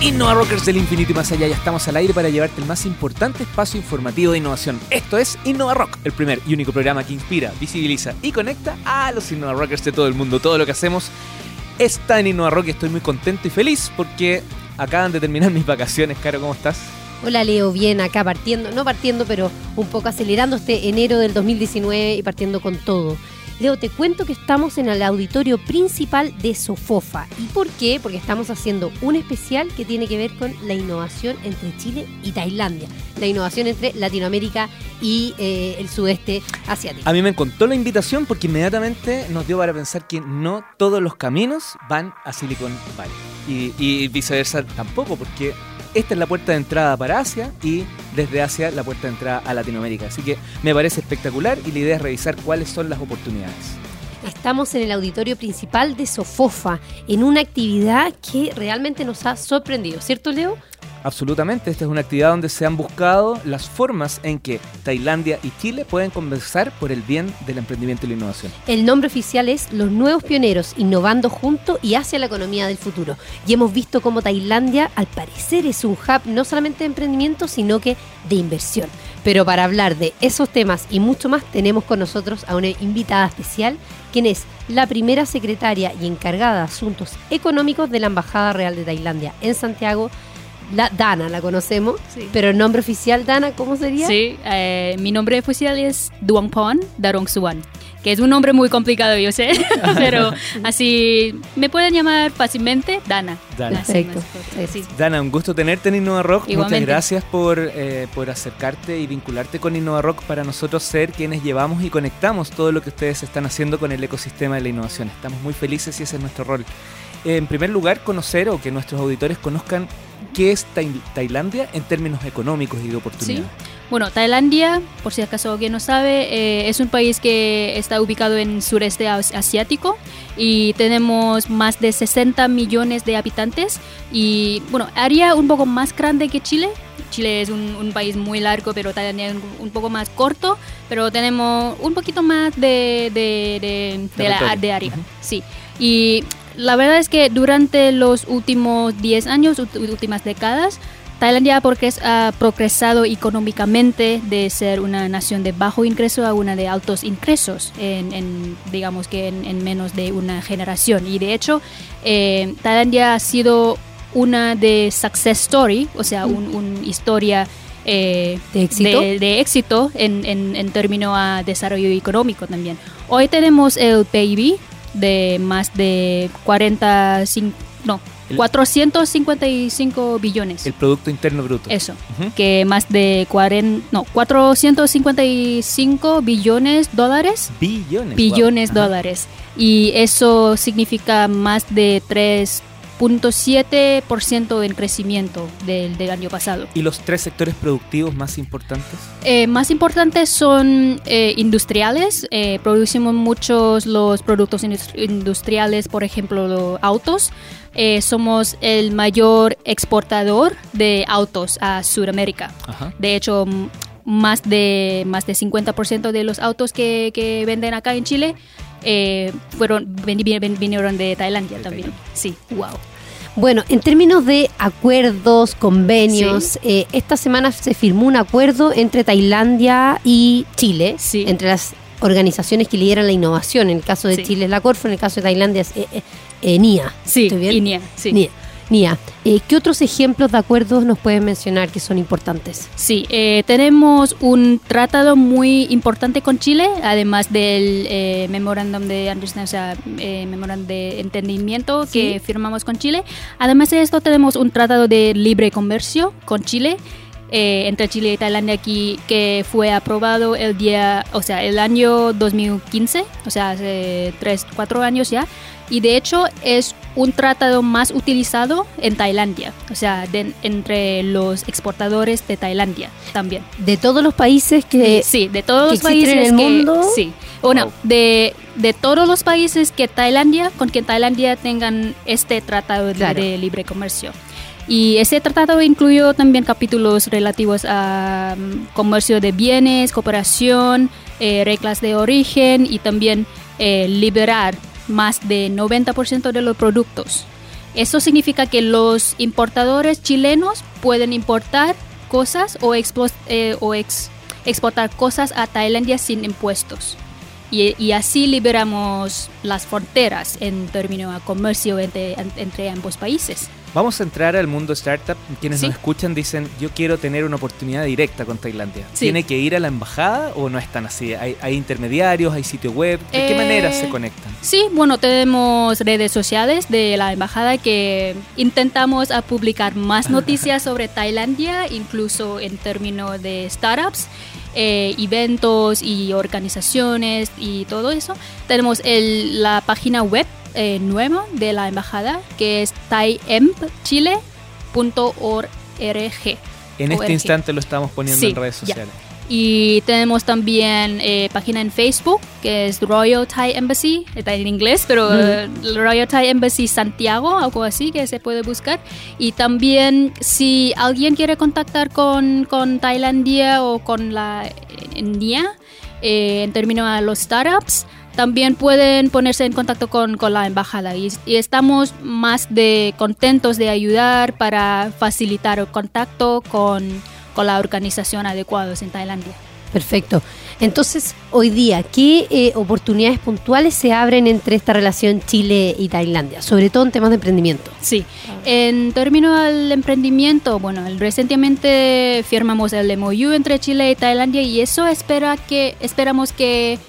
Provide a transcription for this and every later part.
Innova Rockers del infinito y más allá, ya estamos al aire para llevarte el más importante espacio informativo de innovación. Esto es Innova Rock, el primer y único programa que inspira, visibiliza y conecta a los Innova Rockers de todo el mundo. Todo lo que hacemos está en Innova Rock y estoy muy contento y feliz porque acaban de terminar mis vacaciones. Caro, ¿cómo estás? Hola Leo, bien acá partiendo, no partiendo, pero un poco acelerando este enero del 2019 y partiendo con todo. Leo, te cuento que estamos en el auditorio principal de Sofofa. ¿Y por qué? Porque estamos haciendo un especial que tiene que ver con la innovación entre Chile y Tailandia. La innovación entre Latinoamérica y eh, el sudeste asiático. A mí me encantó la invitación porque inmediatamente nos dio para pensar que no todos los caminos van a Silicon Valley. Y, y viceversa tampoco, porque esta es la puerta de entrada para Asia y desde Asia la puerta de entrada a Latinoamérica. Así que me parece espectacular y la idea es revisar cuáles son las oportunidades. Estamos en el auditorio principal de Sofofa, en una actividad que realmente nos ha sorprendido, ¿cierto Leo? Absolutamente, esta es una actividad donde se han buscado las formas en que Tailandia y Chile pueden conversar por el bien del emprendimiento y la innovación. El nombre oficial es Los Nuevos Pioneros, innovando juntos y hacia la economía del futuro. Y hemos visto cómo Tailandia al parecer es un hub no solamente de emprendimiento, sino que de inversión. Pero para hablar de esos temas y mucho más, tenemos con nosotros a una invitada especial, quien es la primera secretaria y encargada de asuntos económicos de la Embajada Real de Tailandia en Santiago, la Dana la conocemos, Sí. pero el nombre oficial Dana, ¿cómo sería? Sí, eh, mi nombre oficial es Duangpon Darongsuan, que es un nombre muy complicado, yo sé, pero así me pueden llamar fácilmente Dana. Dana. Perfecto. sí. Dana, un gusto tenerte en Innova Rock. Muchas gracias por, eh, por acercarte y vincularte con Innova Rock para nosotros ser quienes llevamos y conectamos todo lo que ustedes están haciendo con el ecosistema de la innovación. Estamos muy felices y ese es nuestro rol. En primer lugar, conocer o que nuestros auditores conozcan qué es Tai- Tailandia en términos económicos y de oportunidad. Bueno, Tailandia, por si acaso alguien no sabe, eh, es un país que está ubicado en sureste as- asiático y tenemos más de 60 millones de habitantes y bueno, área un poco más grande que Chile. Chile es un, un país muy largo, pero Tailandia es un, un poco más corto, pero tenemos un poquito más de, de, de- de la, área. Ujú. Sí, y la verdad es que durante los últimos 10 años, últimas décadas, Tailandia ha ha progresado económicamente de ser una nación de bajo ingreso a una de altos ingresos, en, en, digamos que en, en menos de una generación. Y de hecho, eh, Tailandia ha sido una de success story, o sea, un, un historia eh, ¿De éxito? de, de éxito en, en, en términos a desarrollo económico también. Hoy tenemos el PIB de más de 45, no, El- 455 billones. El Producto Interno Bruto. Eso, Ujú. que más de 40, no, 455 billones dólares, Billones. billones wow. Dólares. Y eso significa más de 3.7% en crecimiento del, del año pasado. ¿Y los tres sectores productivos más importantes? Eh, más importantes son eh, industriales. Eh, producimos muchos los productos indus- industriales, por ejemplo, los autos. Eh, somos el mayor exportador de autos a Sudamérica. Ajá. De hecho, más de, más de 50% de los autos que, que venden acá en Chile eh, fueron, ven- ven- vinieron de Tailandia De también. Tailandia. Sí. Wow. Bueno, en términos de acuerdos, convenios, eh, esta semana se firmó un acuerdo entre Tailandia y Chile, Sí. entre las organizaciones que lideran la innovación. En el caso de Sí. Chile es la Corfo, en el caso de Tailandia es eh, eh, eh, NIA. Sí, ¿Estoy bien? INEA, sí. NIA. NIA. Eh, ¿Qué otros ejemplos de acuerdos nos pueden mencionar que son importantes? Sí, eh, tenemos un tratado muy importante con Chile, además del eh, Memorandum de Understanding, o sea, eh, Memorandum de Entendimiento Sí. que firmamos con Chile. Además de esto, tenemos un tratado de libre comercio con Chile. eh, entre Chile y Tailandia aquí que fue aprobado el día, o sea, el año 2015, o sea, hace 3, 4 años ya, y de hecho es un tratado más utilizado en Tailandia, o sea, de- entre los exportadores de Tailandia también. De todos los países que... sí, de todos que los países en el que- mundo. Sí, bueno, Wow. de, de todos los países que Tailandia, con que Tailandia tengan este tratado Claro. de libre comercio. Y ese tratado incluyó también capítulos relativos a mm, comercio de bienes, cooperación, eh, reglas de origen y también eh, liberar más de 90% de los productos Eso significa que los importadores chilenos pueden importar cosas o, expo- eh, o ex- exportar cosas a Tailandia sin impuestos. Y, así liberamos las fronteras en términos de comercio entre ambos países. Vamos a entrar al mundo startup. Quienes Sí. nos escuchan dicen, yo quiero tener una oportunidad directa con Tailandia. Sí. ¿Tiene que ir a la embajada o no es tan así? ¿Hay, hay intermediarios? ¿Hay sitio web? ¿De qué Eh, manera se conectan? Sí, bueno, tenemos redes sociales de la embajada que intentamos a publicar más noticias sobre Tailandia, incluso en términos de startups, eh, eventos y organizaciones y todo eso. Tenemos el- la página web eh, nueva de la embajada que es thaiempchile.org. En este ORG. instante lo estamos poniendo Sí, en redes sociales. Y tenemos también eh, página en Facebook que es Royal Thai Embassy, está en inglés, pero eh, Royal Thai Embassy Santiago, algo así que se puede buscar. Y también si alguien quiere contactar con, con Tailandia o con la India eh, en términos de los startups, también pueden ponerse en contacto con, con la embajada y, y estamos más de contentos de ayudar para facilitar el contacto con, con la organización adecuados en Tailandia. Perfecto. Entonces, hoy día, ¿qué eh, oportunidades puntuales se abren entre esta relación Chile y Tailandia? Sobre todo en temas de emprendimiento. Sí, en términos del emprendimiento, bueno, recientemente firmamos el MOU entre Chile y Tailandia y eso espera que, esperamos que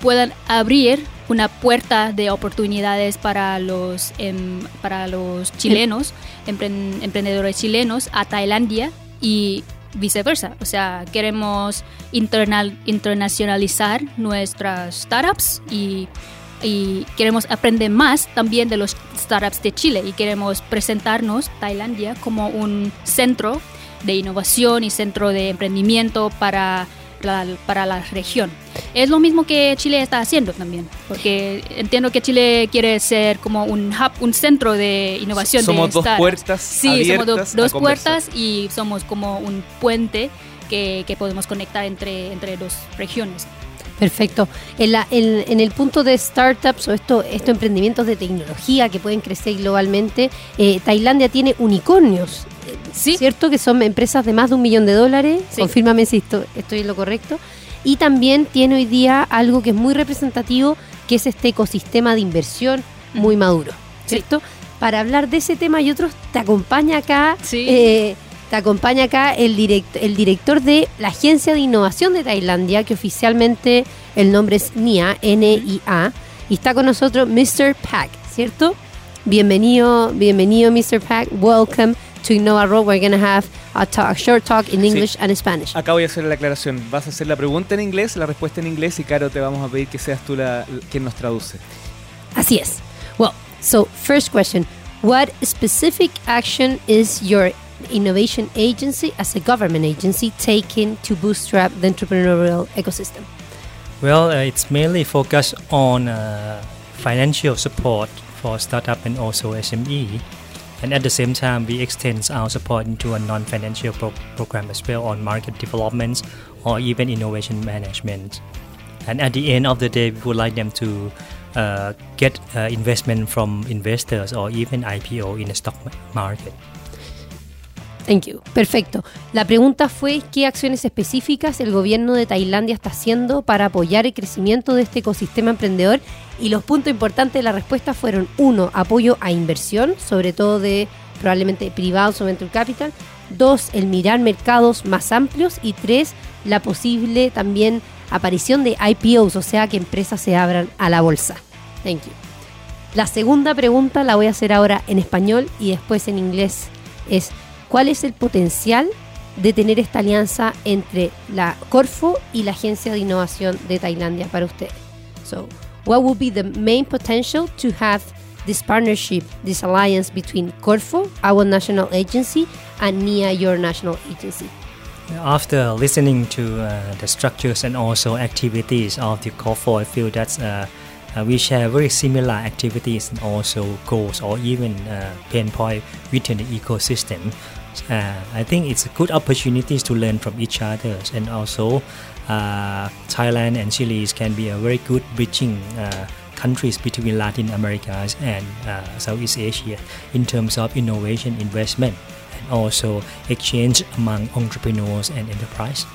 puedan abrir una puerta de oportunidades para los, em, para los chilenos, empren- emprendedores chilenos a Tailandia y viceversa. O sea, queremos internal- internacionalizar nuestras startups y, y queremos aprender más también de los startups de Chile y queremos presentarnos Tailandia como un centro de innovación y centro de emprendimiento para la, para la región. Es lo mismo que Chile está haciendo también, porque entiendo que Chile quiere ser como un hub, un centro de innovación. Somos de dos puertas Sí, somos do- dos conversar. puertas y somos como un puente que, que podemos conectar entre, entre dos regiones. Perfecto. En, la- en- en el punto de startups o esto- estos emprendimientos de tecnología que pueden crecer globalmente, eh, Tailandia tiene unicornios, Sí. ¿cierto? Que son empresas de más de un millón de dólares. Sí. Confírmame si esto- estoy en lo correcto. Y también tiene hoy día algo que es muy representativo, que es este ecosistema de inversión muy maduro, ¿cierto? Para hablar de ese tema y otros, te acompaña acá Sí. eh, te acompaña acá el, direct- el director de la Agencia de Innovación de Tailandia, que oficialmente el nombre es NIA, N-I-A, y está con nosotros Mr. Pak, ¿cierto? Bienvenido, bienvenido Mr. Pak, welcome to Innova Rock. We're going to have a, talk, a short talk in English and Spanish. Acá voy a hacer la aclaración. Vas a hacer la pregunta en inglés, la respuesta en inglés y Caro te vamos a pedir que seas tú la, quien nos traduce. Así es. Well, so first question, what specific action is your innovation agency as a government agency taking to bootstrap the entrepreneurial ecosystem? Well, uh, it's mainly focused on uh, financial support for startup and also SME. And at the same time, we extend our support into a non-financial pro- program as well on market developments or even innovation management. And at the end of the day, we would like them to uh, get uh, investment from investors or even IPO in the stock market. Thank you. Perfecto. La pregunta fue qué acciones específicas el gobierno de Tailandia está haciendo para apoyar el crecimiento de este ecosistema emprendedor y los puntos importantes de la respuesta fueron uno, apoyo a inversión, sobre todo de probablemente privados o venture capital, dos, el mirar mercados más amplios y tres, la posible también aparición de IPOs, o sea que empresas se abran a la bolsa. Thank you. La segunda pregunta la voy a hacer ahora en español y después en inglés. Es ¿cuál es el potencial de tener esta alianza entre la Corfo y la Agencia de Innovación de Tailandia para? So, what would be the main potential to have this partnership, this alliance between Corfo, our national agency, and NIA, your national agency? After listening to uh, the structures and also activities of the COFO, I feel that uh, uh, we share very similar activities and also goals or even uh, pain point within the ecosystem. Uh, I think it's a good opportunities to learn from each other and also uh, Thailand and Chile can be a very good bridging uh, countries between Latin America and uh, Southeast Asia in terms of innovation investment and also exchange among entrepreneurs and enterprise.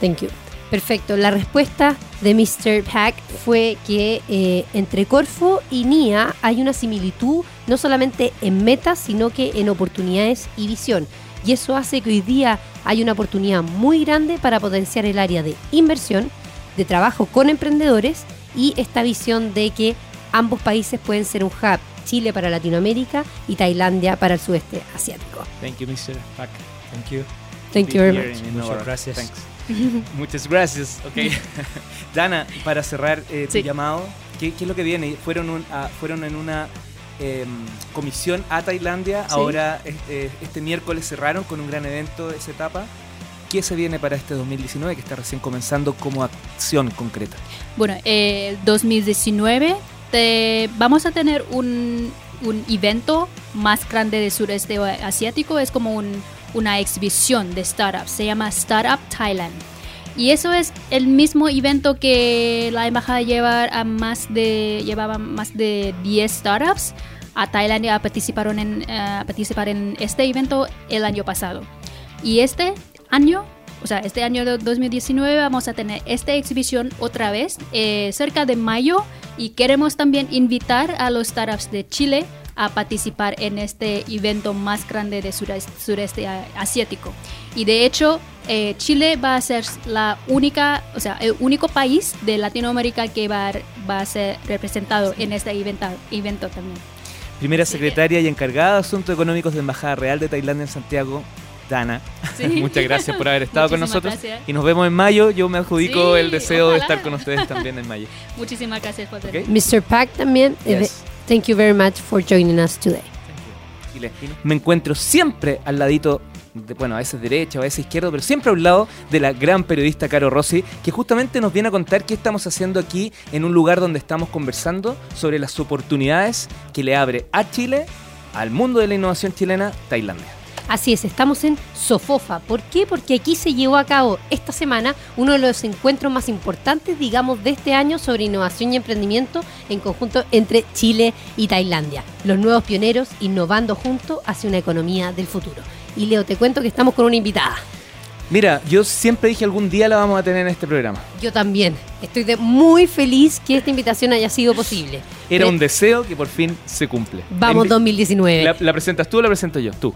Thank you. Perfecto. La respuesta de Mr. Pack fue que eh, entre Corfo y NIA hay una similitud no solamente en metas, sino que en oportunidades y visión. Y eso hace que hoy día hay una oportunidad muy grande para potenciar el área de inversión, de trabajo con emprendedores y esta visión de que ambos países pueden ser un hub, Chile para Latinoamérica y Tailandia para el sudeste asiático. Thank you, Mr. Pack. Thank you. Thank you very much. Muchas gracias. Thanks. Muchas gracias. Ok. Dana, para cerrar eh, tu Sí. llamado, ¿qué, qué es lo que viene? Fueron, un- a- fueron en una em, comisión a Tailandia, Sí. ahora este, este miércoles cerraron con un gran evento de esa etapa. ¿Qué se viene para este 2019 que está recién comenzando como acción concreta? Bueno, eh, 2019 te- vamos a tener un, un evento más grande del sureste asiático. Es como un- una exhibición de startups. Se llama Startup Thailand. Y eso es el mismo evento que la embajada lleva a más de, llevaba más de 10 startups a Tailandia participaron en, eh, participar en este evento el año pasado. Y este año, o sea, este año de 2019 vamos a tener esta exhibición otra vez, eh, cerca de mayo, y queremos también invitar a los startups de Chile a participar en este evento más grande de sureste, asiático. Y de hecho, eh, Chile va a ser la única, o sea, el único país de Latinoamérica que va a, va a ser representado en este evento, evento también. Primera secretaria y encargada de Asuntos Económicos de Embajada Real de Tailandia en Santiago, Dana. Sí. Muchas gracias por haber estado con nosotros. gracias. Y nos vemos en mayo. Yo me adjudico Sí, el deseo de ojalá. estar con ustedes también en mayo. Muchísimas gracias por Ok. Mr. Pack también, eh, Yes. thank you very much for joining us today. Me encuentro siempre al ladito, bueno, a veces derecha, a veces izquierdo, pero siempre a un lado de la gran periodista Caro Rossi, que justamente nos viene a contar qué estamos haciendo aquí en un lugar donde estamos conversando sobre las oportunidades que le abre a Chile, al mundo de la innovación chilena, Tailandia. Así es, estamos en Sofofa. ¿Por qué? Porque aquí se llevó a cabo esta semana uno de los encuentros más importantes, digamos, de este año sobre innovación y emprendimiento en conjunto entre Chile y Tailandia. Los nuevos pioneros innovando juntos hacia una economía del futuro. Y Leo, te cuento que estamos con una invitada. Mira, yo siempre dije algún día la vamos a tener en este programa. Yo también. Estoy de muy feliz que esta invitación haya sido posible. Era Pre- un deseo que por fin se cumple. Vamos Invi- 2019. ¿La, la presentas tú o la presento yo? Tú.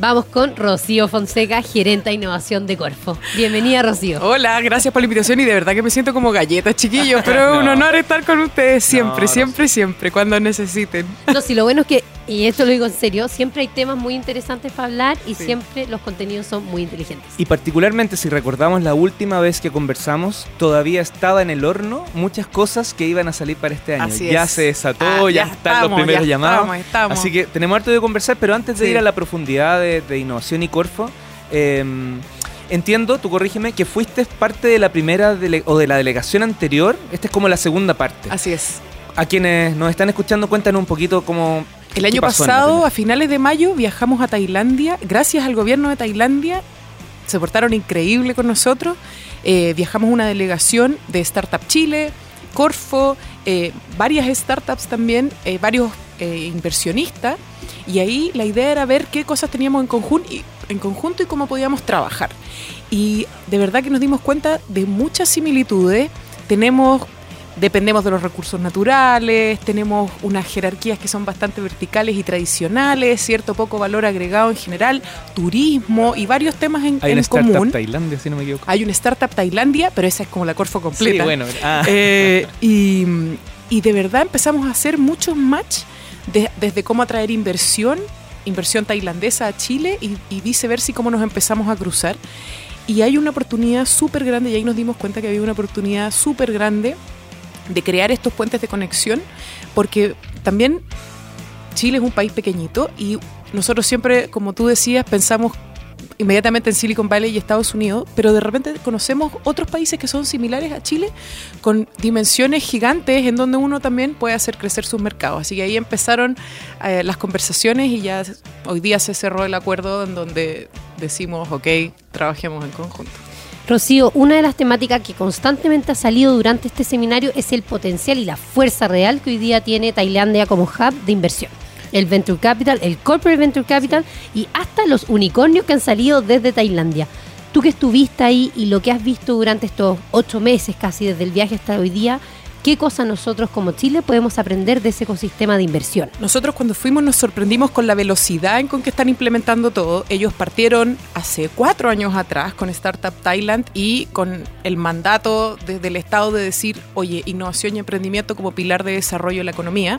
Vamos con Rocío Fonseca, gerente de innovación de Corfo. Bienvenida, Rocío. Hola, gracias por la invitación y de verdad que me siento como galleta, chiquillos, pero es un No. honor estar con ustedes siempre, No, siempre, siempre, cuando necesiten. No, si lo bueno es que, y esto lo digo en serio, siempre hay temas muy interesantes para hablar y Sí. siempre los contenidos son muy inteligentes. Y particularmente si recordamos la última vez que conversamos, todavía estaba en el horno muchas cosas que iban a salir para este año. Así ya es. se desató, Ah, ya, ya están estamos, los primeros ya llamados. estamos, estamos. Así que tenemos harto de conversar, pero antes de Sí. ir a la profundidad de, de innovación y Corfo, eh, entiendo, tú corrígeme, que fuiste parte de la primera dele- o de la delegación anterior. Esta es como la segunda parte. Así es. A quienes nos están escuchando, cuéntanos un poquito cómo. El año pasado, a finales de mayo, viajamos a Tailandia. Gracias al gobierno de Tailandia, se portaron increíble con nosotros. Eh, viajamos una delegación de Startup Chile, Corfo, eh, varias startups también, eh, varios eh, inversionistas. Y ahí la idea era ver qué cosas teníamos en, conjun- y- en conjunto y cómo podíamos trabajar. Y de verdad que nos dimos cuenta de muchas similitudes. Tenemos dependemos de los recursos naturales, tenemos unas jerarquías que son bastante verticales y tradicionales, cierto poco valor agregado en general, turismo y varios temas en, Hay en una startup común. Tailandia, si no me equivoco. Hay una startup Tailandia, pero esa es como la Corfo completa. Sí, bueno. ah. Eh, y, y de verdad empezamos a hacer muchos match de- desde cómo atraer inversión, inversión tailandesa a Chile y, y viceversa y cómo nos empezamos a cruzar. Y hay una oportunidad súper grande, y ahí nos dimos cuenta que había una oportunidad súper grande de crear estos puentes de conexión, porque también Chile es un país pequeñito y nosotros siempre, como tú decías, pensamos inmediatamente en Silicon Valley y Estados Unidos, pero de repente conocemos otros países que son similares a Chile con dimensiones gigantes en donde uno también puede hacer crecer sus mercados. Así que ahí empezaron eh, las conversaciones y ya hoy día se cerró el acuerdo en donde decimos, ok, trabajemos en conjunto. Rocío, una de las temáticas que constantemente ha salido durante este seminario es el potencial y la fuerza real que hoy día tiene Tailandia como hub de inversión. El Venture Capital, el Corporate Venture Capital y hasta los unicornios que han salido desde Tailandia. Tú que estuviste ahí y lo que has visto durante estos ocho meses casi desde el viaje hasta hoy día, ¿qué cosas nosotros como Chile podemos aprender de ese ecosistema de inversión? Nosotros cuando fuimos nos sorprendimos con la velocidad en con que están implementando todo. Ellos partieron hace cuatro años atrás con Startup Thailand y con el mandato desde el Estado de decir, oye, innovación y emprendimiento como pilar de desarrollo de la economía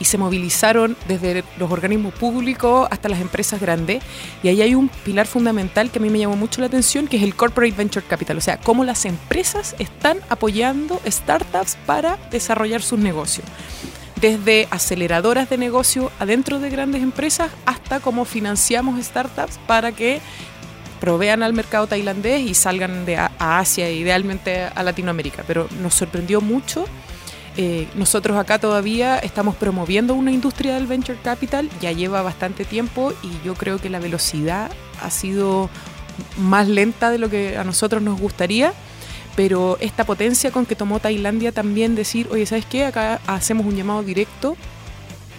y se movilizaron desde los organismos públicos hasta las empresas grandes. Y ahí hay un pilar fundamental que a mí me llamó mucho la atención, que es el Corporate Venture Capital, o sea, cómo las empresas están apoyando startups para desarrollar sus negocios. Desde aceleradoras de negocio adentro de grandes empresas hasta cómo financiamos startups para que provean al mercado tailandés y salgan de a, Asia, idealmente a Latinoamérica. Pero nos sorprendió mucho eh, nosotros acá todavía estamos promoviendo una industria del venture capital, ya lleva bastante tiempo y yo creo que la velocidad ha sido más lenta de lo que a nosotros nos gustaría, pero esta potencia con que tomó Tailandia también decir, oye, ¿sabes qué? Acá hacemos un llamado directo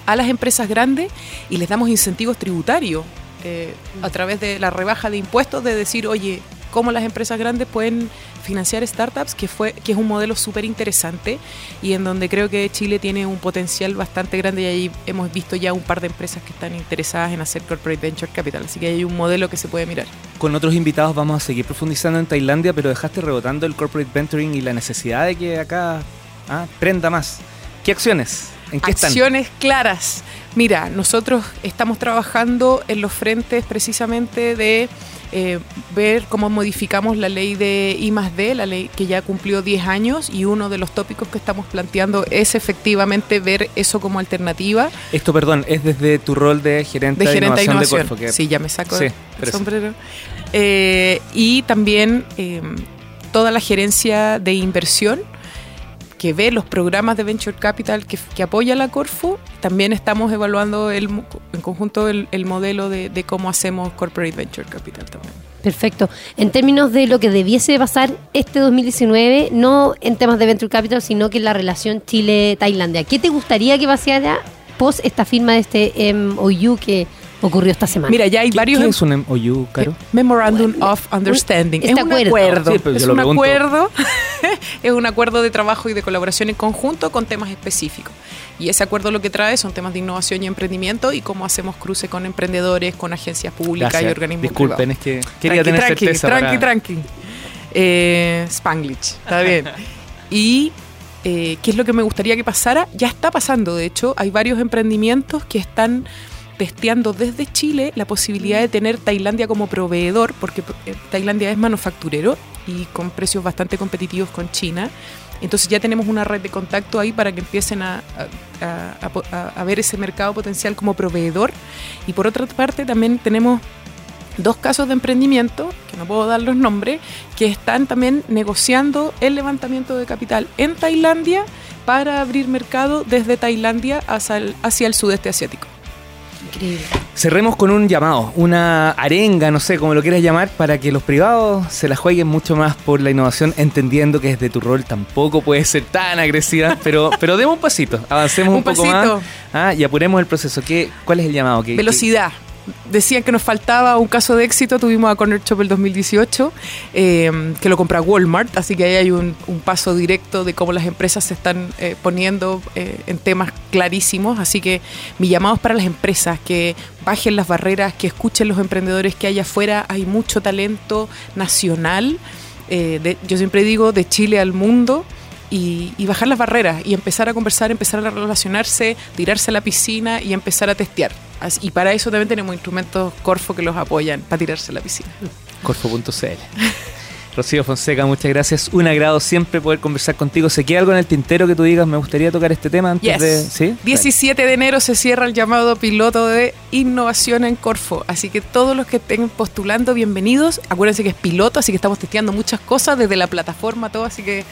a las empresas grandes y les damos incentivos tributarios eh, a través de la rebaja de impuestos, de decir, oye, cómo las empresas grandes pueden financiar startups, que, fue, que es un modelo súper interesante y en donde creo que Chile tiene un potencial bastante grande y ahí hemos visto ya un par de empresas que están interesadas en hacer corporate venture capital, así que hay un modelo que se puede mirar. Con otros invitados vamos a seguir profundizando en Tailandia, pero dejaste rebotando el corporate venturing y la necesidad de que acá ah, prenda más. ¿Qué acciones? ¿En qué acciones claras. Mira, nosotros estamos trabajando en los frentes precisamente de eh, ver cómo modificamos la ley de I más D, la ley que ya cumplió 10 años y uno de los tópicos que estamos planteando es efectivamente ver eso como alternativa. Esto, perdón, es desde tu rol de gerente de, gerente innovación, de Corfo. Sí, ya me saco el sombrero. Eh, y también eh, toda la gerencia de inversión que ve los programas de Venture Capital que, apoya la Corfo, también estamos evaluando el, en conjunto el, modelo de, cómo hacemos Corporate Venture Capital también. Perfecto. En términos de lo que debiese pasar este 2019, no en temas de Venture Capital, sino que la relación Chile-Tailandia, ¿qué te gustaría que pasara post esta firma de este MOU que ocurrió esta semana. Mira, ya hay varios. ¿Qué es un MOU, Caro? Memorandum of Understanding. Este es un acuerdo. es un acuerdo. es un acuerdo de trabajo y de colaboración en conjunto con temas específicos. Y ese acuerdo lo que trae son temas de innovación y emprendimiento y cómo hacemos cruce con emprendedores, con agencias públicas y organismos Disculpen, es que quería tener tranqui, certeza. Tranqui, tranqui. Eh, Spanglish, está bien. Y eh, qué es lo que me gustaría que pasara, ya está pasando, de hecho, hay varios emprendimientos que están testeando desde Chile la posibilidad de tener Tailandia como proveedor, porque eh, Tailandia es manufacturero y con precios bastante competitivos con China. Entonces ya tenemos una red de contacto ahí para que empiecen a, a, ver ese mercado potencial como proveedor. Y por otra parte también tenemos dos casos de emprendimiento, que no puedo dar los nombres, que están también negociando el levantamiento de capital en Tailandia para abrir mercado desde Tailandia hacia el sudeste asiático. Increíble. Cerremos con un llamado, una arenga, no sé cómo lo quieras llamar, para que los privados se la jueguen mucho más por la innovación, entendiendo que desde tu rol tampoco puede ser tan agresiva, pero, pero demos un pasito, avancemos un, poco más ah, y apuremos el proceso. ¿Qué, ¿Cuál es el llamado? Velocidad decían que nos faltaba un caso de éxito, tuvimos a Corner Shop el 2018, eh, que lo compra Walmart, así que ahí hay un, paso directo de cómo las empresas se están eh, poniendo eh, en temas clarísimos, así que mi llamado es para las empresas, que bajen las barreras, que escuchen los emprendedores que hay afuera, hay mucho talento nacional, yo siempre digo, de Chile al mundo. Y, y, bajar las barreras y empezar a conversar, empezar a relacionarse, tirarse a la piscina y empezar a testear. Y para eso también tenemos instrumentos Corfo que los apoyan para tirarse a la piscina. Corfo.cl. Rocío Fonseca, muchas gracias. Un agrado siempre poder conversar contigo. ¿Se queda algo en el tintero que tú digas? Me gustaría tocar este tema antes de. ¿Sí? 17 de enero se cierra el llamado piloto de innovación en Corfo. Así que todos los que estén postulando, bienvenidos. Acuérdense que es piloto, así que estamos testeando muchas cosas desde la plataforma, todo. Así que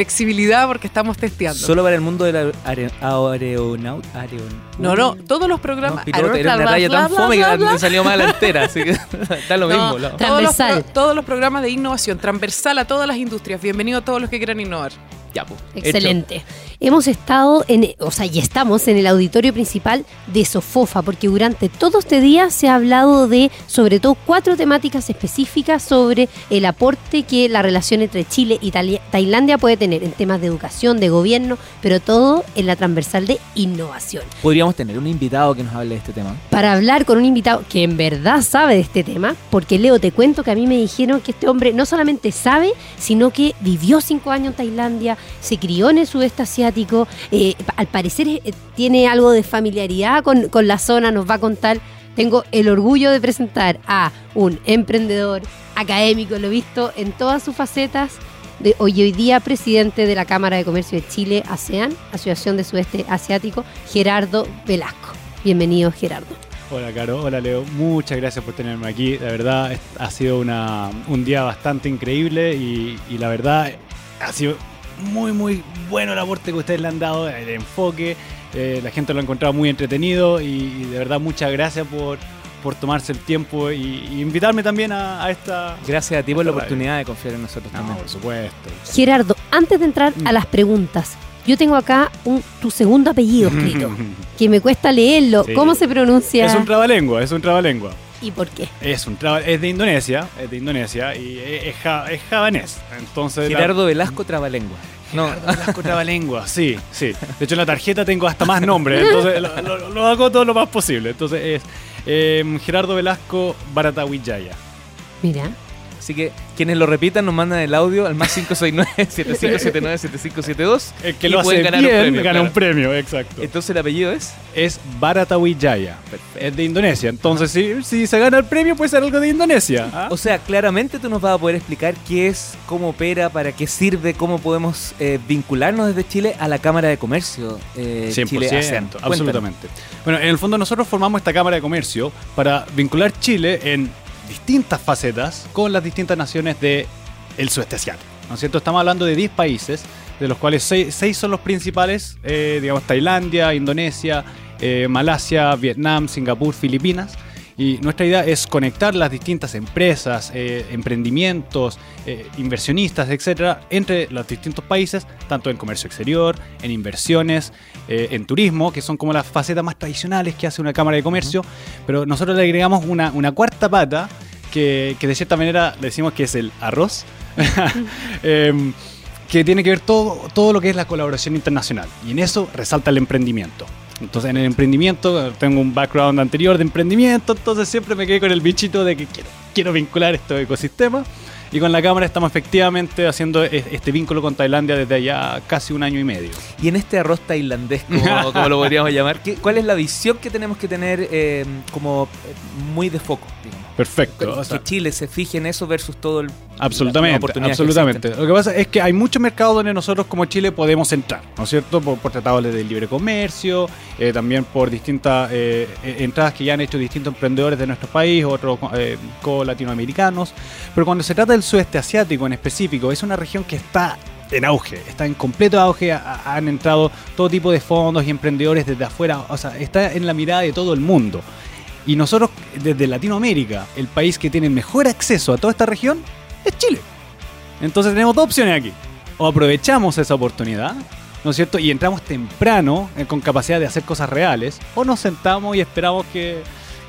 Flexibilidad porque estamos testeando. Solo para el mundo de la are- aeronaut- aeron- no, no, todos los programas. No, piloto, era una raya tan fome que me salió mal entera, así que da lo No, mismo. lo- todos, los, Transversal. pro- todos los programas de innovación, transversal a todas las industrias. Bienvenido a todos los que quieran innovar. Ya, pues, hecho. Hemos estado en, o sea, y estamos en el auditorio principal de Sofofa, porque durante todo este día se ha hablado de, sobre todo, cuatro temáticas específicas sobre el aporte que la relación entre Chile y Tailandia puede tener en temas de educación, de gobierno, pero todo en la transversal de innovación. Podríamos tener un invitado que nos hable de este tema. Para hablar con un invitado que en verdad sabe de este tema, porque Leo, te cuento que a mí me dijeron que este hombre no solamente sabe, sino que vivió cinco años en Tailandia, se crió en el sudeste asiático, eh, al parecer eh, tiene algo de familiaridad con, con la zona, nos va a contar. Tengo el orgullo de presentar a un emprendedor académico, lo he visto en todas sus facetas, hoy, hoy día presidente de la Cámara de Comercio de Chile, ASEAN, Asociación de Sudeste Asiático, Gerardo Velasco. Bienvenido, Gerardo. Hola Caro, hola Leo, muchas gracias por tenerme aquí. La verdad ha sido una- un día bastante increíble y la verdad ha sido muy muy bueno el aporte que ustedes le han dado, el enfoque, eh, la gente lo ha encontrado muy entretenido y, y de verdad muchas gracias por, por tomarse el tiempo y, y invitarme también a, a esta... Gracias a ti por la radio. oportunidad de confiar en nosotros No, también. por supuesto. Gerardo, antes de entrar Mm. a las preguntas, yo tengo acá un, tu segundo apellido escrito, que me cuesta leerlo. Sí. ¿Cómo se pronuncia? Es un trabalengua, es un trabalengua. ¿Y por qué? Es un traba- es de Indonesia, es de Indonesia y es, es ja- es javanés. Entonces la- Gerardo Velasco Trabalengua. No, Gerardo Velasco Trabalengua, sí, sí. De hecho, en la tarjeta tengo hasta más nombres, entonces lo, lo- lo hago todo lo más posible. Entonces es eh, Gerardo Velasco Baratawiyaya. Mira, así que quienes lo repitan nos mandan el audio al más 569-7579-7572. El que y lo hace pueden ganar bien un premio. gana claro. un premio, exacto. Entonces el apellido es. Es Baratawiyaya. Es de Indonesia. Entonces, si, si se gana el premio, puede ser algo de Indonesia. ¿ah? O sea, claramente tú nos vas a poder explicar qué es, cómo opera, para qué sirve, cómo podemos eh, vincularnos desde Chile a la Cámara de Comercio eh, 100%, Chile-ASEAN. Absolutamente. Bueno, en el fondo nosotros formamos esta Cámara de Comercio para vincular Chile en distintas facetas con las distintas naciones del el sudeste asiático. ¿No es cierto? Estamos hablando de 10 países, de los cuales 6, son los principales, eh, digamos Tailandia, Indonesia, eh, Malasia, Vietnam, Singapur, Filipinas. Y nuestra idea es conectar las distintas empresas, eh, emprendimientos, eh, inversionistas, etcétera, entre los distintos países, tanto en comercio exterior, en inversiones, eh, en turismo, que son como las facetas más tradicionales que hace una Cámara de Comercio, pero nosotros le agregamos una, una cuarta pata que, que de cierta manera le decimos que es el arroz, em, que tiene que ver todo, todo lo que es la colaboración internacional. Y en eso resalta el emprendimiento. Entonces, en el emprendimiento, tengo un background anterior de emprendimiento, entonces siempre me quedé con el bichito de que quiero, quiero vincular estos ecosistemas. Y con la Cámara estamos efectivamente haciendo e- este vínculo con Tailandia desde allá casi un año y medio. Y en este arroz tailandés, como, como lo podríamos llamar, ¿qué- ¿cuál es la visión que tenemos que tener eh, como eh, muy de foco? digamos? Perfecto. Que o sea, Chile se fije en eso versus todo el. Absolutamente, que absolutamente. Lo que pasa es que hay muchos mercados donde nosotros como Chile podemos entrar, ¿no es cierto? Por, por tratados de libre comercio, eh, también por distintas eh, eh, entradas que ya han hecho distintos emprendedores de nuestro país, otros eh, co-latinoamericanos. Pero cuando se trata del sudeste asiático en específico, es una región que está en auge, está en completo auge, ha- han entrado todo tipo de fondos y emprendedores desde afuera, o sea, está en la mirada de todo el mundo. Y nosotros, desde Latinoamérica, el país que tiene mejor acceso a toda esta región es Chile. Entonces tenemos dos opciones aquí. O aprovechamos esa oportunidad, ¿no es cierto? Y entramos temprano, eh, con capacidad de hacer cosas reales, o nos sentamos y esperamos que...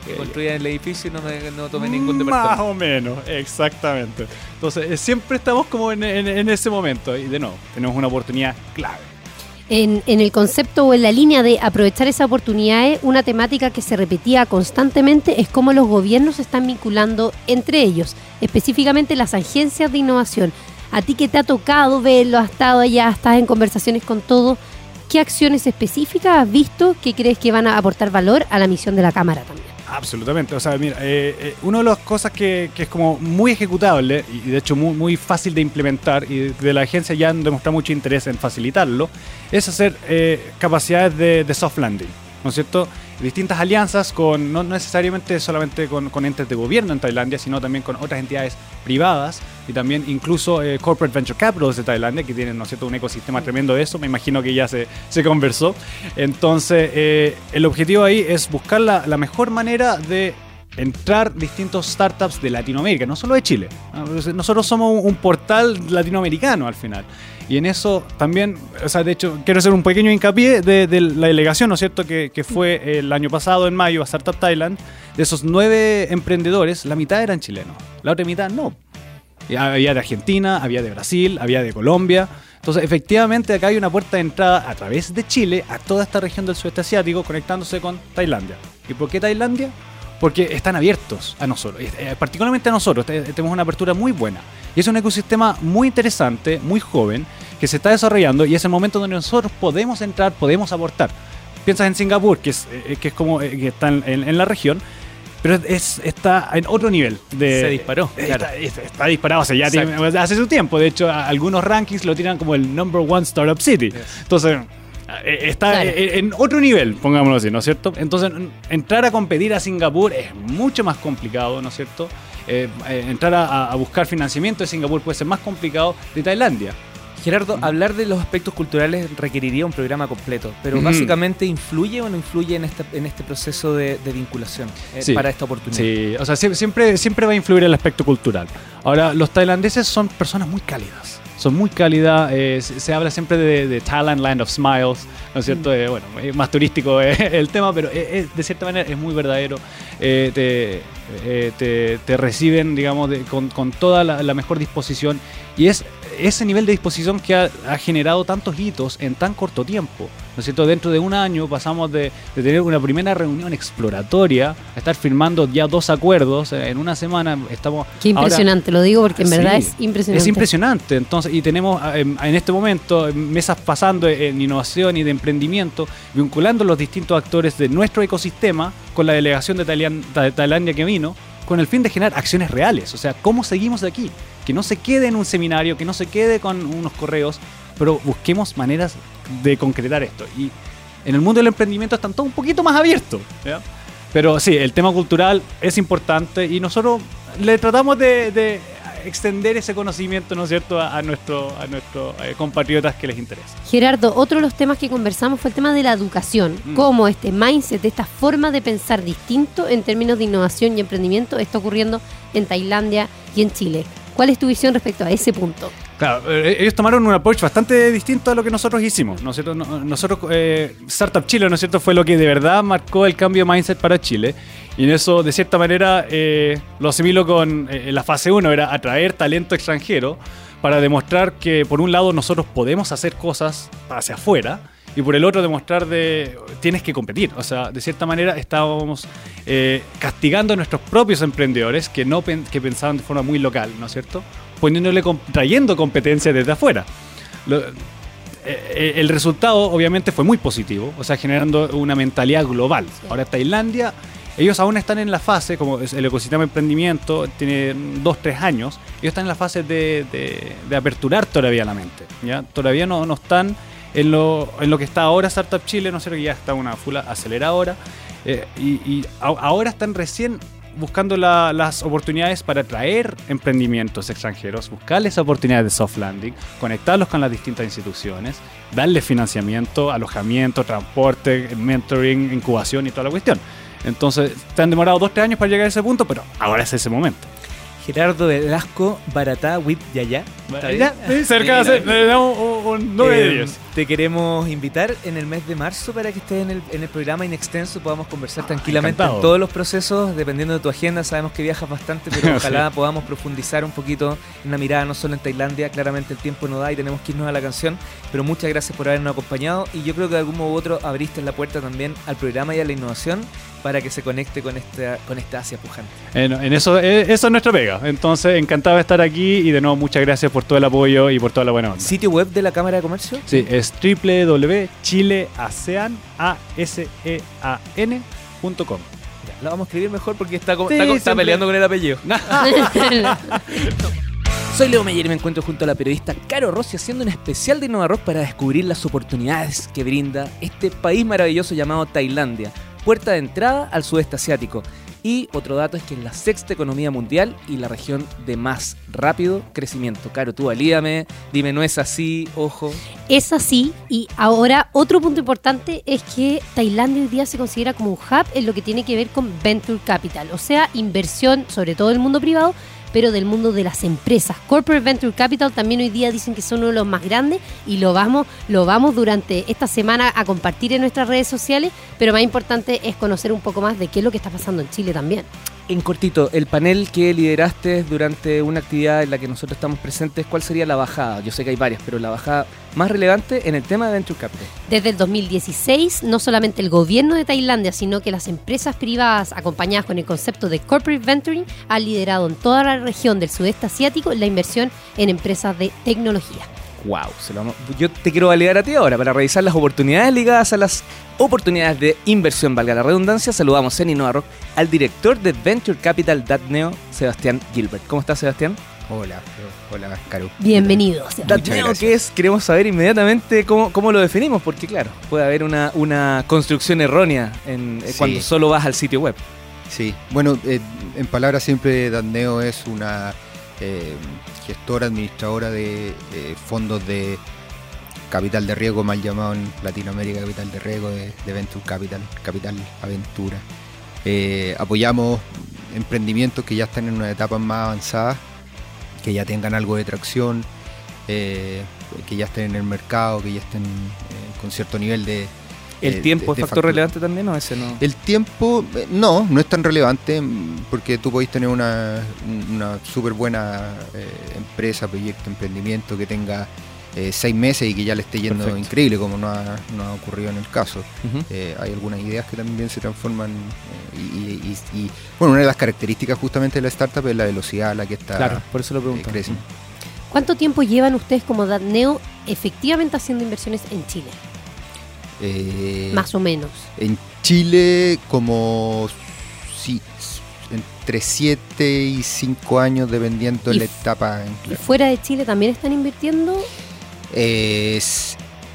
que- Construyan el edificio y no, me, no tomen ningún Más departamento. o menos, exactamente. Entonces, eh, siempre estamos como en, en- en ese momento. Y de nuevo, tenemos una oportunidad clave. En, en el concepto o en la línea de aprovechar esa oportunidad, una temática que se repetía constantemente es cómo los gobiernos se están vinculando entre ellos, específicamente las agencias de innovación. A ti que te ha tocado verlo, has estado allá, estás en conversaciones con todos, ¿qué acciones específicas has visto que crees que van a aportar valor a la misión de la Cámara también? Absolutamente. O sea, mira, eh, eh, una de las cosas que, que es como muy ejecutable y de hecho muy, muy fácil de implementar y de la agencia ya han demostrado mucho interés en facilitarlo, es hacer eh, capacidades de, de soft landing. ¿No es cierto? Distintas alianzas con, no necesariamente solamente con, con entes de gobierno en Tailandia, sino también con otras entidades privadas y también incluso eh, Corporate Venture Capitals de Tailandia, que tienen ¿no es cierto? un ecosistema tremendo de eso. Me imagino que ya se, se conversó. Entonces, eh, el objetivo ahí es buscar la, la mejor manera de entrar distintos startups de Latinoamérica, no solo de Chile. Nosotros somos un, un portal latinoamericano al final. Y en eso también, o sea, de hecho, quiero hacer un pequeño hincapié de, de la delegación, ¿no es cierto?, que, que fue el año pasado, en mayo, a Startup Thailand. De esos nueve emprendedores, la mitad eran chilenos, la otra mitad no. Había de Argentina, había de Brasil, había de Colombia. Entonces, efectivamente, acá hay una puerta de entrada a través de Chile a toda esta región del sudeste asiático, conectándose con Tailandia. ¿Y por qué Tailandia? Porque están abiertos a nosotros, eh, particularmente a nosotros, te- tenemos una apertura muy buena. Y es un ecosistema muy interesante, muy joven, que se está desarrollando y es el momento donde nosotros podemos entrar, podemos aportar. Piensas en Singapur, que es, eh, que es como eh, que está en- en la región, pero es, está en otro nivel. De, Se disparó, Está, claro. está- está disparado, o sea, ya tiene- hace su tiempo. De hecho, algunos rankings lo tiran como el number one startup city. Entonces, eh, está Claro. eh, en otro nivel, pongámoslo así, ¿no es cierto? Entonces, entrar a competir a Singapur es mucho más complicado, ¿no es cierto? Eh, eh, entrar a, a buscar financiamiento de Singapur puede ser más complicado de Tailandia. Gerardo, hablar de los aspectos culturales requeriría un programa completo, pero básicamente influye o no influye en este, en este proceso de, de vinculación eh, Sí. para esta oportunidad. Sí, o sea, sie- siempre, siempre va a influir el aspecto cultural. Ahora, los tailandeses son personas muy cálidas. Son muy cálidas, eh, se, se habla siempre de, de Thailand Land of Smiles, ¿no es cierto? Eh, bueno, es más turístico el tema, pero de cierta manera es muy verdadero. Te, te, te reciben, digamos, de- con, con toda la, la mejor disposición y es ese nivel de disposición que ha, ha generado tantos hitos en tan corto tiempo. ¿No es cierto? Dentro de un año pasamos de, de tener una primera reunión exploratoria a estar firmando ya dos acuerdos. eh, En una semana estamos. Qué ahora- impresionante, lo digo porque en verdad es impresionante. es impresionante. Entonces, y tenemos eh, en, en este momento mesas pasando en innovación y de emprendimiento, vinculando los distintos actores de nuestro ecosistema con la delegación de Tailan- Ta- Tailandia que vino, con el fin de generar acciones reales. O sea, ¿cómo seguimos de aquí? Que no se quede en un seminario, que no se quede con unos correos, pero busquemos maneras de concretar esto. Y en el mundo del emprendimiento están todos un poquito más abiertos. ¿ya? Pero sí, el tema cultural es importante y nosotros le tratamos de, de extender ese conocimiento, ¿no es cierto?, a, a nuestro, a nuestros eh, compatriotas que les interesa. Gerardo, otro de los temas que conversamos fue el tema de la educación, Mm. cómo este mindset, esta forma de pensar distinto en términos de innovación y emprendimiento está ocurriendo en Tailandia y en Chile. ¿Cuál es tu visión respecto a ese punto? Claro, eh, ellos tomaron un approach bastante distinto a lo que nosotros hicimos, ¿no es cierto? No- Nosotros, eh, Startup Chile, ¿no es cierto?, fue lo que de verdad marcó el cambio de mindset para Chile. Y en eso, de cierta manera, eh, lo asimilo con eh, la fase 1, era atraer talento extranjero para demostrar que, por un lado, nosotros podemos hacer cosas hacia afuera. Y por el otro, demostrar de tienes que competir. O sea, de cierta manera estábamos eh, castigando a nuestros propios emprendedores que no que pensaban de forma muy local, ¿no es cierto? Poniéndole, trayendo competencia desde afuera. Lo- eh, eh, el resultado obviamente fue muy positivo, o sea, generando una mentalidad global. Ahora Tailandia, ellos aún están en la fase, como el ecosistema de emprendimiento tiene dos, tres años, ellos están en la fase de, de- de aperturar todavía la mente. ¿ya? Todavía no, no están en lo, en lo que está ahora Startup Chile, no sé, que ya está una full aceleradora, eh, y, y a- ahora están recién buscando la- las oportunidades para traer emprendimientos extranjeros, buscarles oportunidades de soft landing, conectarlos con las distintas instituciones, darles financiamiento, alojamiento, transporte, mentoring, incubación y toda la cuestión. Entonces, te han demorado dos, tres años para llegar a ese punto, pero ahora es ese momento. Gerardo Velasco, Baratá, With Yaya. ¿Está bien? Ya, sí, cerca Sí, de le damos un, un 9 de Eh, 10. Te queremos invitar en el mes de marzo para que estés en el, en el programa in extenso, podamos conversar tranquilamente Ah, encantado. en todos los procesos, dependiendo de tu agenda. Sabemos que viajas bastante, pero Sí. ojalá podamos profundizar un poquito en una mirada no solo en Tailandia. Claramente el tiempo no da y tenemos que irnos a la canción, pero muchas gracias por habernos acompañado y yo creo que de algún modo u otro abriste la puerta también al programa y a la innovación para que se conecte con esta, con esta Asia pujante. En, en eso, eh, eso es nuestra pega. Entonces, encantado de estar aquí y de nuevo muchas gracias por todo el apoyo y por toda la buena onda. ¿Sitio web de la Cámara de Comercio? Sí, es www.chileasean.com. Ya, la vamos a escribir mejor porque está, Sí, está, peleando con el apellido. Soy Leo Meyer y me encuentro junto a la periodista Caro Rossi haciendo un especial de Rock para descubrir las oportunidades que brinda este país maravilloso llamado Tailandia, puerta de entrada al sudeste asiático. Y otro dato es que es la sexta economía mundial y la región de más rápido crecimiento. Caro, tú alídame, dime, no es así, ojo. Es así y ahora otro punto importante es que Tailandia hoy día se considera como un hub en lo que tiene que ver con venture capital, o sea, inversión sobre todo el mundo privado, pero del mundo de las empresas. Corporate Venture Capital también hoy día dicen que son uno de los más grandes y lo vamos, lo vamos durante esta semana a compartir en nuestras redes sociales, pero más importante es conocer un poco más de qué es lo que está pasando en Chile también. En cortito, el panel que lideraste durante una actividad en la que nosotros estamos presentes, ¿cuál sería la bajada? Yo sé que hay varias, pero la bajada más relevante en el tema de Venture Capital. Desde el 2016, no solamente el gobierno de Tailandia, sino que las empresas privadas acompañadas con el concepto de corporate venturing han liderado en toda la región del sudeste asiático la inversión en empresas de tecnología. Wow, se lo yo te quiero validar a ti ahora para revisar las oportunidades ligadas a las oportunidades de inversión, valga la redundancia. Saludamos en Innova Rock al director de Venture Capital DatNeo, Sebastián Gilbert. ¿Cómo estás, Sebastián? Hola, hola, Caro. Bienvenidos. DatNeo. ¿qué es? Queremos saber inmediatamente cómo, cómo lo definimos, porque claro, puede haber una, una construcción errónea en, eh, Sí. cuando solo vas al sitio web. Sí, bueno, eh, en palabras siempre Dandeo es una eh, gestora, administradora de eh, fondos de capital de riesgo, mal llamado en Latinoamérica capital de riesgo, de, de Venture Capital, Capital Aventura. Eh, apoyamos emprendimientos que ya están en una etapa más avanzada, que ya tengan algo de tracción, que ya estén en el mercado, que ya estén con cierto nivel de... ¿El eh, tiempo de- es de factor factura. relevante también o ese no? El tiempo, eh, no, no es tan relevante mm, porque tú podéis tener una, una súper buena eh, empresa, proyecto, emprendimiento que tenga eh, seis meses y que ya le esté yendo Perfecto. increíble, como no ha, no ha ocurrido en el caso. Eh, hay algunas ideas que también se transforman eh, y, y- y- y, bueno, una de las características justamente de la startup es la velocidad a la que está Claro, por eso lo pregunto. creciendo. ¿Cuánto tiempo llevan ustedes como DatNeo efectivamente haciendo inversiones en Chile? Eh, Más o menos. En Chile, como sí, entre 7 y 5 años, dependiendo de la etapa. ¿Y fuera de Chile también están invirtiendo? Eh,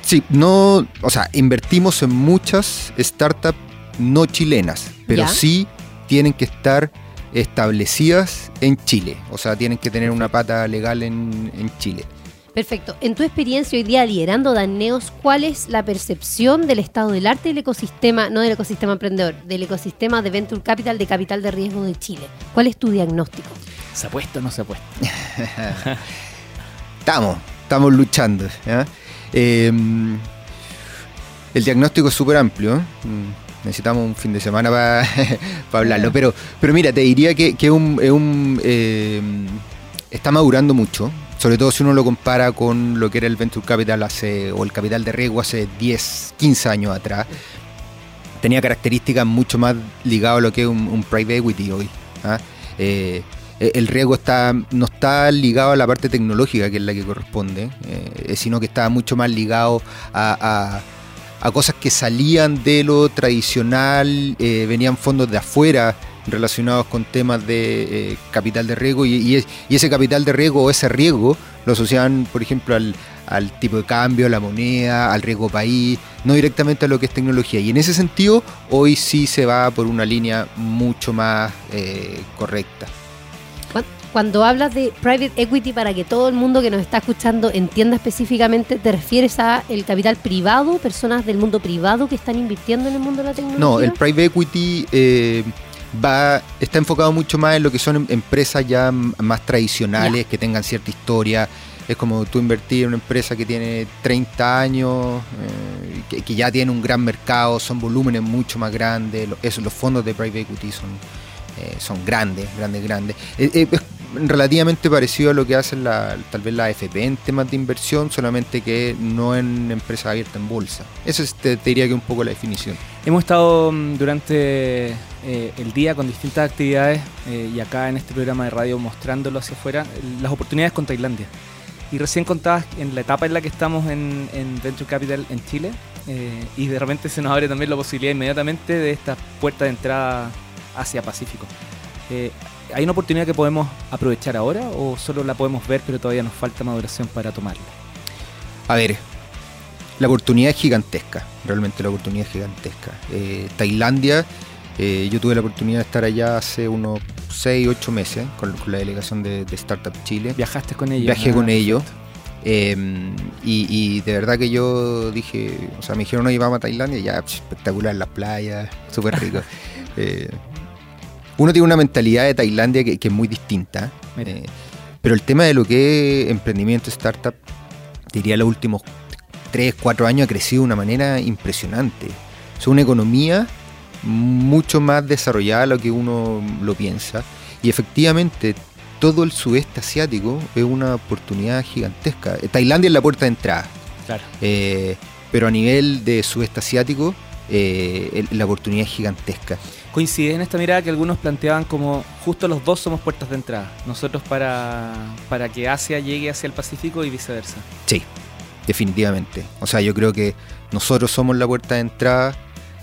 sí, no, o sea, invertimos en muchas startups no chilenas, pero Ya. sí tienen que estar establecidas en Chile, o sea, tienen que tener una pata legal en, en Chile. Perfecto. En tu experiencia hoy día liderando Daneos, ¿cuál es la percepción del estado del arte del ecosistema, no del ecosistema emprendedor, del ecosistema de Venture Capital, de capital de riesgo de Chile? ¿Cuál es tu diagnóstico? ¿Se apuesta o no se apuesta? Estamos, estamos luchando. Eh, el diagnóstico es súper amplio. ¿eh? Mm, Necesitamos un fin de semana para hablarlo. Pero, pero mira, te diría que, que un, es un, eh, está madurando mucho. Sobre todo si uno lo compara con lo que era el Venture Capital hace, o el capital de riesgo hace 10, 15 años atrás. Tenía características mucho más ligadas a lo que es un, private equity hoy. ¿ah? Eh, el riesgo está no está ligado a la parte tecnológica, que es la que corresponde, eh, sino que está mucho más ligado a, a- cosas que salían de lo tradicional, eh, venían fondos de afuera relacionados con temas de eh, capital de riesgo y, y es- y ese capital de riesgo o ese riesgo lo asociaban, por ejemplo, al, al tipo de cambio, a la moneda, al riesgo país, no directamente a lo que es tecnología. Y en ese sentido, hoy sí se va por una línea mucho más eh, correcta. Cuan- Cuando hablas de private equity, para que todo el mundo que nos está escuchando entienda específicamente, ¿te refieres a el capital privado, personas del mundo privado que están invirtiendo en el mundo de la tecnología? No, el private equity eh, va, está enfocado mucho más en lo que son em- empresas ya más tradicionales, que tengan cierta historia. Es como tú invertir en una empresa que tiene 30 años, eh, que, que ya tiene un gran mercado, son volúmenes mucho más grandes. lo- eso, los fondos de private equity son, eh, son grandes, grandes, grandes. Eh, eh, relativamente parecido a lo que hacen la, tal vez la AFP en temas de inversión, solamente que no en empresas abiertas en bolsa. Eso es, te, diría que un poco la definición. Hemos estado mm, durante eh, el día con distintas actividades eh, y acá en este programa de radio mostrándolo hacia afuera, las oportunidades con Tailandia. Y recién contabas en la etapa en la que estamos en, en Venture Capital en Chile eh, y de repente se nos abre también la posibilidad inmediatamente de esta puerta de entrada hacia Pacífico. Eh, ¿Hay una oportunidad que podemos aprovechar ahora o solo la podemos ver pero todavía nos falta maduración para tomarla? A ver, la oportunidad es gigantesca, realmente la oportunidad es gigantesca. Eh, Tailandia Eh, yo tuve la oportunidad de estar allá hace unos 6, 8 meses con, con la delegación de, de Startup Chile. Viajaste con ellos. Viajé con ellos. eh, y, y de verdad que yo dije, o sea, me dijeron, no, vamos a Tailandia, ya, espectacular las playas, súper rico. Uno tiene una mentalidad de Tailandia que, que es muy distinta. Eh, pero el tema de lo que es emprendimiento, startup, diría los últimos 3, 4 años ha crecido de una manera impresionante. Es una economía mucho más desarrollada de lo que uno lo piensa. Y efectivamente, todo el sudeste asiático es una oportunidad gigantesca. Eh, Tailandia es la puerta de entrada, Claro. eh, pero a nivel de sudeste asiático, eh, la oportunidad es gigantesca. Coincide en esta mirada que algunos planteaban como justo los dos somos puertas de entrada. Nosotros para, para que Asia llegue hacia el Pacífico y viceversa. Sí, definitivamente. O sea, yo creo que nosotros somos la puerta de entrada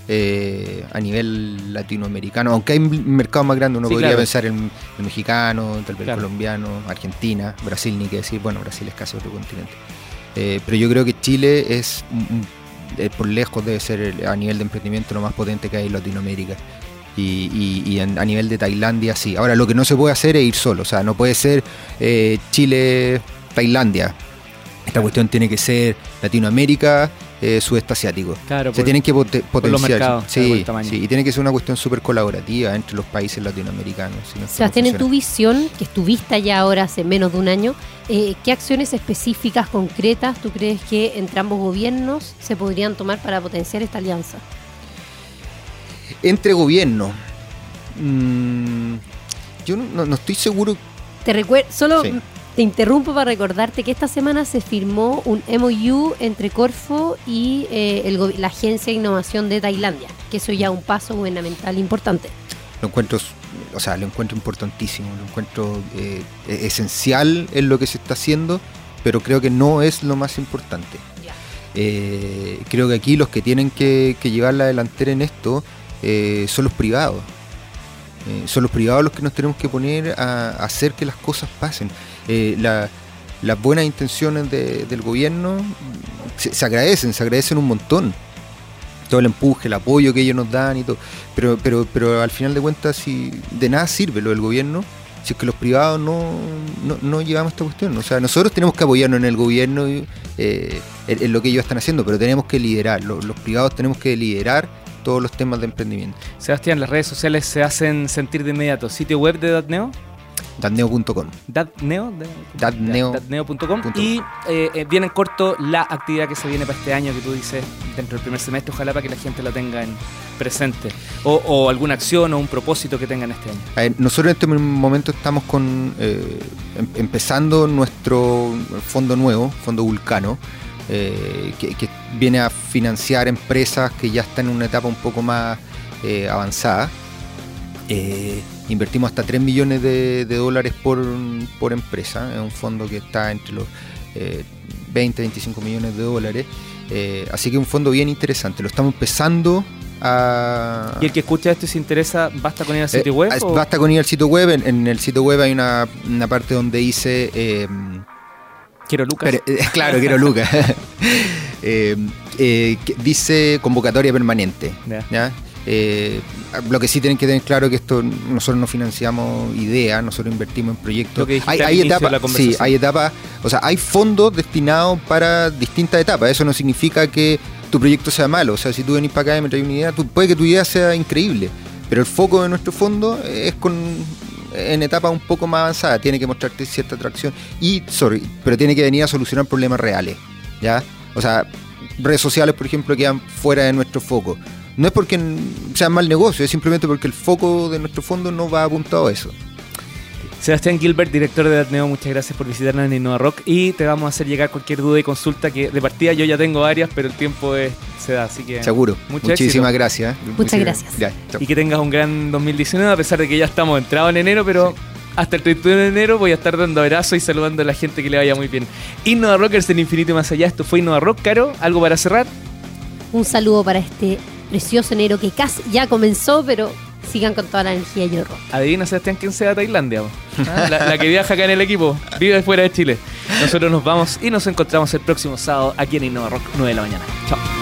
eh, a nivel latinoamericano, aunque hay un mercado más grande, uno Sí, podría claro. pensar en el mexicano, tal vez el colombiano, Argentina, Brasil, ni que decir, bueno, Brasil es casi otro continente. Eh, pero yo creo que Chile es, un- un- eh, por lejos, debe ser a nivel de emprendimiento lo más potente que hay en Latinoamérica. Y, y- y en- a nivel de Tailandia, sí. Ahora, lo que no se puede hacer es ir solo. O sea, no puede ser eh, Chile-Tailandia. Esta cuestión tiene que ser Latinoamérica, eh, sudeste asiático. Claro, Se por- tienen que pote- potenciar. mercados, claro, por sí, y tiene que ser una cuestión súper colaborativa entre los países latinoamericanos. si no, Sebastián, en tu visión, que estuviste allá ahora hace menos de un año, eh, ¿qué acciones específicas, concretas, tú crees que entre ambos gobiernos se podrían tomar para potenciar esta alianza? Entre gobiernos. mm, yo no, no- estoy seguro. Te recuerdo, solo Sí. te interrumpo para recordarte que esta semana se firmó un MOU entre Corfo y eh, el la Agencia de Innovación de Tailandia, que eso ya es un paso gubernamental importante. Lo encuentro, o sea, lo encuentro importantísimo, lo encuentro eh, e- esencial en lo que se está haciendo, pero creo que no es lo más importante. Eh, creo que aquí los que tienen que, que llevar la delantera en esto eh, son los privados. Eh, son los privados los que nos tenemos que poner a, hacer que las cosas pasen. Eh, la- las buenas intenciones de- del gobierno se, agradecen, se agradecen un montón. Todo el empuje, el apoyo que ellos nos dan y todo. Pero, pero, pero al final de cuentas, de nada sirve lo del gobierno, si es que los privados no, no, no llevamos esta cuestión. O sea, nosotros tenemos que apoyarnos en el gobierno eh, en, lo que ellos están haciendo, pero tenemos que liderar. Los privados tenemos que liderar todos los temas de emprendimiento. Sebastián, las redes sociales se hacen sentir de inmediato. Sitio web de Datneo, Datneo.com. Datneo, datneo.com y eh, eh, viene en corto la actividad que se viene para este año que tú dices dentro del primer semestre, ojalá para que la gente lo tenga en presente o, o alguna acción o un propósito que tengan este año. Ver, nosotros en este momento estamos con eh, em- empezando nuestro fondo nuevo, fondo Vulcano, eh, que, que viene a financiar empresas que ya están en una etapa un poco más eh, avanzada. Eh, invertimos hasta 3 millones de, de dólares por, por empresa, es un fondo que está entre los eh, 20, 25 millones de dólares. Así que un fondo bien interesante, lo estamos empezando a... Y el que escucha esto y se interesa, ¿basta con ir al sitio web? o- Basta con ir al sitio web. En, en el sitio web hay una, una parte donde dice. Quiero Lucas. eh, claro, quiero Lucas. Eh, eh, dice convocatoria permanente. Lo que sí tienen que tener claro que esto nosotros no financiamos ideas, nosotros invertimos en proyectos. Hay, hay etapas, sí, hay etapas, o sea, hay fondos destinados para distintas etapas. Eso no significa que tu proyecto sea malo. O sea, si tú venís para acá y me traes una idea, tú, puede que tu idea sea increíble, pero el foco de nuestro fondo es con en etapas un poco más avanzadas, tiene que mostrarte cierta atracción y, sorry, pero tiene que venir a solucionar problemas reales, ¿ya? O sea, redes sociales, por ejemplo, quedan fuera de nuestro foco. No es porque sea mal negocio, es simplemente porque el foco de nuestro fondo no va apuntado a eso. Sebastián Gilbert, director de Datneo, muchas gracias por visitarnos en Innova Rock y te vamos a hacer llegar cualquier duda y consulta que de partida yo ya tengo varias, pero el tiempo es- se da, así que... Seguro. Mucho Muchísimas éxito. gracias. Muchas gracias. Y que tengas un gran 2019, a pesar de que ya estamos entrados en enero, pero hasta el 31 de enero voy a estar dando abrazos y saludando a la gente que le vaya muy bien. Innova Rockers del infinito y más allá, esto fue Innova Rock, Caro, ¿algo para cerrar? Un saludo para este precioso enero que casi ya comenzó, pero sigan con toda la energía y rock. Adivina, Sebastián, quién se va a Tailandia. la que viaja acá en el equipo, vive fuera de Chile. Nosotros nos vamos y nos encontramos el próximo sábado aquí en Innova Rock, 9 de la mañana. Chao.